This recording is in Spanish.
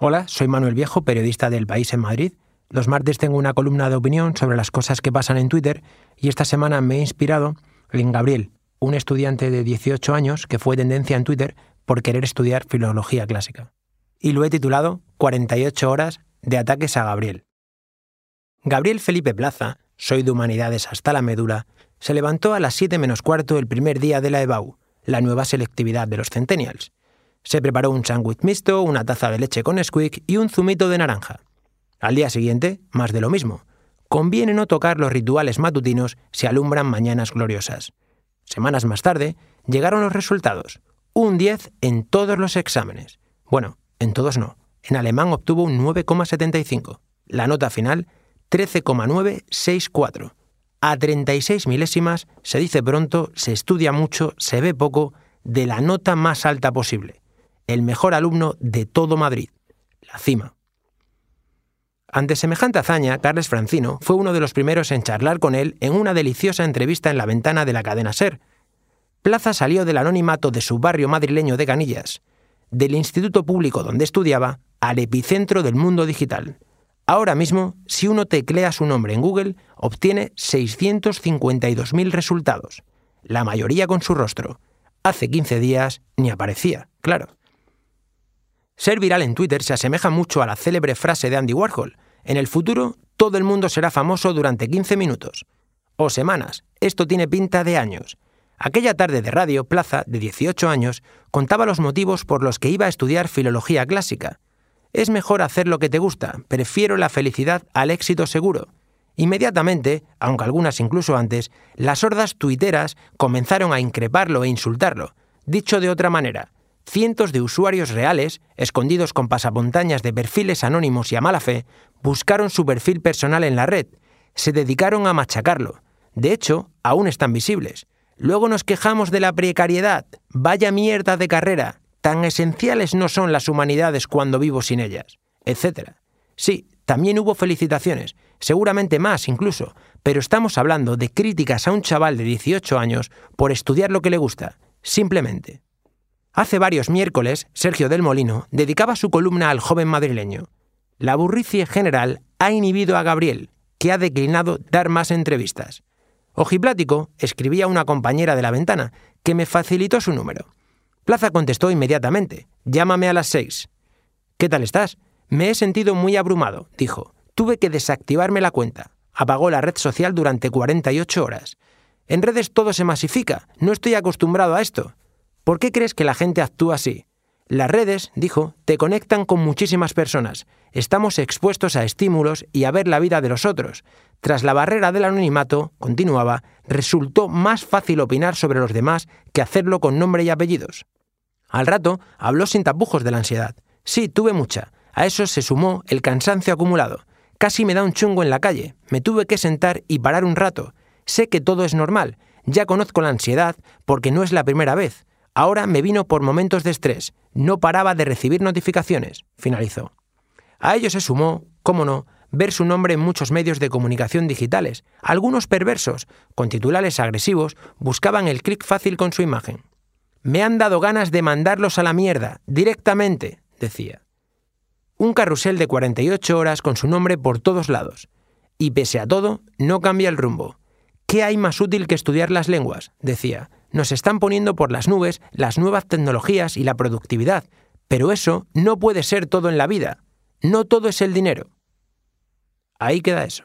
Hola, soy Manuel Viejo, periodista del País en Madrid. Los martes tengo una columna de opinión sobre las cosas que pasan en Twitter y esta semana me he inspirado en Gabriel, un estudiante de 18 años que fue tendencia en Twitter por querer estudiar filología clásica. Y lo he titulado 48 horas de ataques a Gabriel. Gabriel Felipe Plaza, soy de humanidades hasta la medula, se levantó a las 7 menos cuarto el primer día de la EBAU, la nueva selectividad de los Centennials. Se preparó un sándwich mixto, una taza de leche con Squeak y un zumito de naranja. Al día siguiente, más de lo mismo. Conviene no tocar los rituales matutinos si alumbran mañanas gloriosas. Semanas más tarde, llegaron los resultados. Un 10 en todos los exámenes. Bueno, en todos no. En alemán obtuvo un 9,75. La nota final, 13,964. A 36 milésimas, se dice pronto, se estudia mucho, se ve poco, de la nota más alta posible. El mejor alumno de todo Madrid. La cima. Ante semejante hazaña, Carles Francino fue uno de los primeros en charlar con él en una deliciosa entrevista en la ventana de la cadena Ser. Plaza salió del anonimato de su barrio madrileño de Canillas, del instituto público donde estudiaba, al epicentro del mundo digital. Ahora mismo, si uno teclea su nombre en Google, obtiene 652.000 resultados, la mayoría con su rostro. Hace 15 días ni aparecía, claro. Ser viral en Twitter se asemeja mucho a la célebre frase de Andy Warhol, en el futuro todo el mundo será famoso durante 15 minutos. O semanas, esto tiene pinta de años. Aquella tarde de radio, Plaza, de 18 años, contaba los motivos por los que iba a estudiar filología clásica, es mejor hacer lo que te gusta, prefiero la felicidad al éxito seguro. Inmediatamente, aunque algunas incluso antes, las hordas tuiteras comenzaron a increparlo e insultarlo. Dicho de otra manera, cientos de usuarios reales, escondidos con pasamontañas de perfiles anónimos y a mala fe, buscaron su perfil personal en la red, se dedicaron a machacarlo. De hecho, aún están visibles. Luego nos quejamos de la precariedad. Vaya mierda de carrera tan esenciales no son las humanidades cuando vivo sin ellas, etc. Sí, también hubo felicitaciones, seguramente más incluso, pero estamos hablando de críticas a un chaval de 18 años por estudiar lo que le gusta, simplemente. Hace varios miércoles, Sergio del Molino dedicaba su columna al joven madrileño. La burricie general ha inhibido a Gabriel, que ha declinado dar más entrevistas. Ojiplático escribía una compañera de la ventana, que me facilitó su número. Plaza contestó inmediatamente. Llámame a las seis. ¿Qué tal estás? Me he sentido muy abrumado, dijo. Tuve que desactivarme la cuenta. Apagó la red social durante 48 horas. En redes todo se masifica. No estoy acostumbrado a esto. ¿Por qué crees que la gente actúa así? Las redes, dijo, te conectan con muchísimas personas. Estamos expuestos a estímulos y a ver la vida de los otros. Tras la barrera del anonimato, continuaba, resultó más fácil opinar sobre los demás que hacerlo con nombre y apellidos. Al rato habló sin tapujos de la ansiedad. Sí, tuve mucha. A eso se sumó el cansancio acumulado. Casi me da un chungo en la calle. Me tuve que sentar y parar un rato. Sé que todo es normal. Ya conozco la ansiedad porque no es la primera vez. Ahora me vino por momentos de estrés. No paraba de recibir notificaciones. Finalizó. A ello se sumó, cómo no, ver su nombre en muchos medios de comunicación digitales. Algunos perversos, con titulares agresivos, buscaban el clic fácil con su imagen. Me han dado ganas de mandarlos a la mierda, directamente, decía. Un carrusel de 48 horas con su nombre por todos lados. Y pese a todo, no cambia el rumbo. ¿Qué hay más útil que estudiar las lenguas? decía. Nos están poniendo por las nubes las nuevas tecnologías y la productividad, pero eso no puede ser todo en la vida. No todo es el dinero. Ahí queda eso.